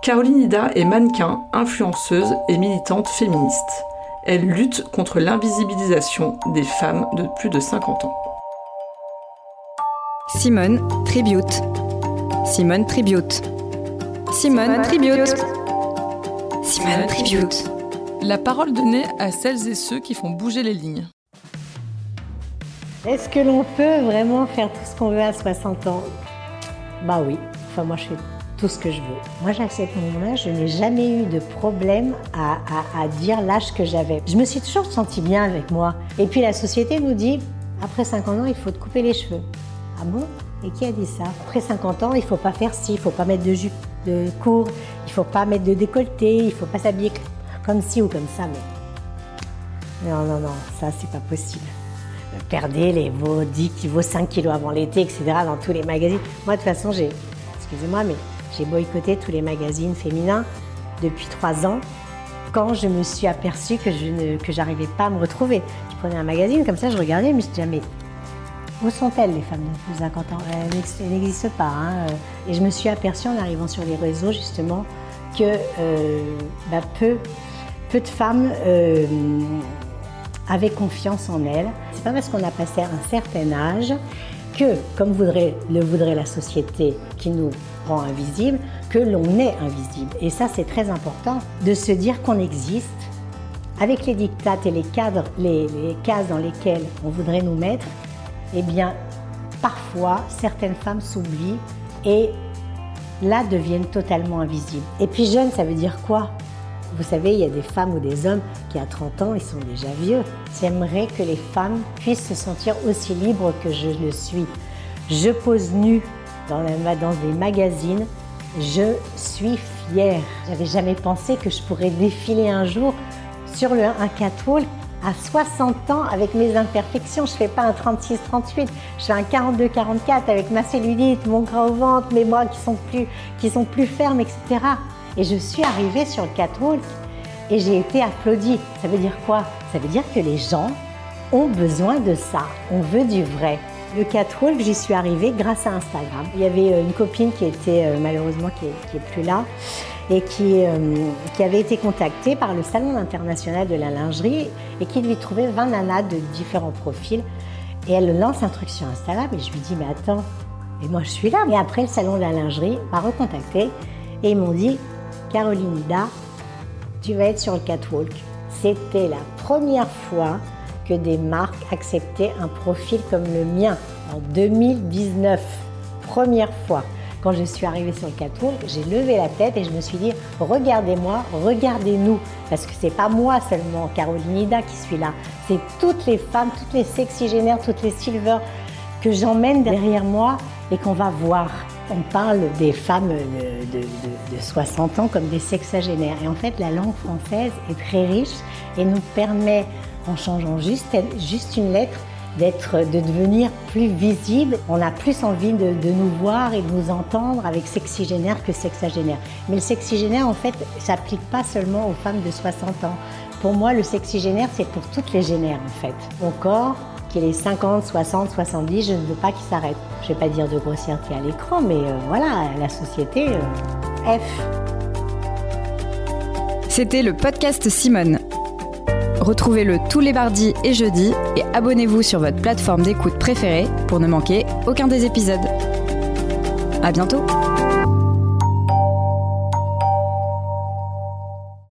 Caroline Ida est mannequin, influenceuse et militante féministe. Elle lutte contre l'invisibilisation des femmes de plus de 50 ans. Simone Tribute. Simone Tribute. Simone Tribute. Simone Tribute. La parole donnée à celles et ceux qui font bouger les lignes. Est-ce que l'on peut vraiment faire tout ce qu'on veut à 60 ans? Bah oui. Enfin, moi, je fais tout ce que je veux. Moi, j'accepte mon âge. Je n'ai jamais eu de problème à, dire l'âge que j'avais. Je me suis toujours sentie bien avec moi. Et puis, la société nous dit, après 50 ans, il faut te couper les cheveux. Ah bon? Et qui a dit ça? Après 50 ans, il faut pas faire ci, il faut pas mettre de jupe de court, il faut pas mettre de décolleté, il faut pas s'habiller comme ci ou comme ça. Mais non, non, non, ça, c'est pas possible. Perdez les vos 10 vos 5 kilos avant l'été, etc. dans tous les magazines. Moi, de toute façon, j'ai, excusez-moi, mais j'ai boycotté tous les magazines féminins depuis 3 ans quand je me suis aperçue que je ne, que j'arrivais pas à me retrouver. Je prenais un magazine comme ça, je regardais, mais je me disais, mais où sont-elles les femmes de plus de 50 ans Elles n'existent pas. Hein. Et je me suis aperçue en arrivant sur les réseaux justement que euh, bah, peu, peu de femmes euh, avaient confiance en elles. C'est pas parce qu'on a passé un certain âge que, comme voudrait, le voudrait la société qui nous rend invisibles, que l'on est invisible. Et ça, c'est très important de se dire qu'on existe avec les dictates et les cadres, les cases dans lesquelles on voudrait nous mettre eh bien, parfois, certaines femmes s'oublient et là deviennent totalement invisibles. Et puis jeune, ça veut dire quoi? Vous savez, il y a des femmes ou des hommes qui à 30 ans, ils sont déjà vieux. J'aimerais que les femmes puissent se sentir aussi libres que je le suis. Je pose nue dans, des magazines, je suis fière. J'avais jamais pensé que je pourrais défiler un jour sur le, un catwalk à 60 ans avec mes imperfections. Je ne fais pas un 36-38, je fais un 42-44 avec ma cellulite, mon gras au ventre, mes bras qui sont plus fermes, etc. Et je suis arrivée sur le catwalk et j'ai été applaudie. Ça veut dire quoi? Ça veut dire que les gens ont besoin de ça. On veut du vrai. Le catwalk, j'y suis arrivée grâce à Instagram. Il y avait euh, une copine qui était euh, malheureusement qui est, plus là et qui, euh, qui avait été contactée par le Salon international de la lingerie et qui lui trouvait 20 nanas de différents profils. Et elle lance un truc sur Instagram et je lui dis mais attends, et moi je suis là. Et après le Salon de la lingerie m'a recontacté et ils m'ont dit Caroline Ida, tu vas être sur le catwalk. C'était la première fois que des marques acceptaient un profil comme le mien en 2019. Première fois. Quand je suis arrivée sur le catwalk, j'ai levé la tête et je me suis dit regardez-moi, regardez-nous. Parce que c'est pas moi seulement, Caroline Ida, qui suis là. C'est toutes les femmes, toutes les sexygénaires, toutes les silver que j'emmène derrière moi et qu'on va voir. On parle des femmes de, de, 60 ans comme des sexagénaires. Et en fait, la langue française est très riche et nous permet en changeant juste, juste une lettre, d'être, de devenir plus visible. On a plus envie de, nous voir et de nous entendre avec sexygénaire que sexagénaire. Mais le sexygénaire, en fait, s'applique pas seulement aux femmes de 60 ans. Pour moi, le sexygénaire, c'est pour toutes les génères, en fait. Mon corps, qu'il ait 50, 60, 70, je ne veux pas qu'il s'arrête. Je ne vais pas dire de grossièreté à l'écran, mais euh, voilà, la société, euh, F. C'était le podcast Simone. Retrouvez-le tous les mardis et jeudis et abonnez-vous sur votre plateforme d'écoute préférée pour ne manquer aucun des épisodes. À bientôt!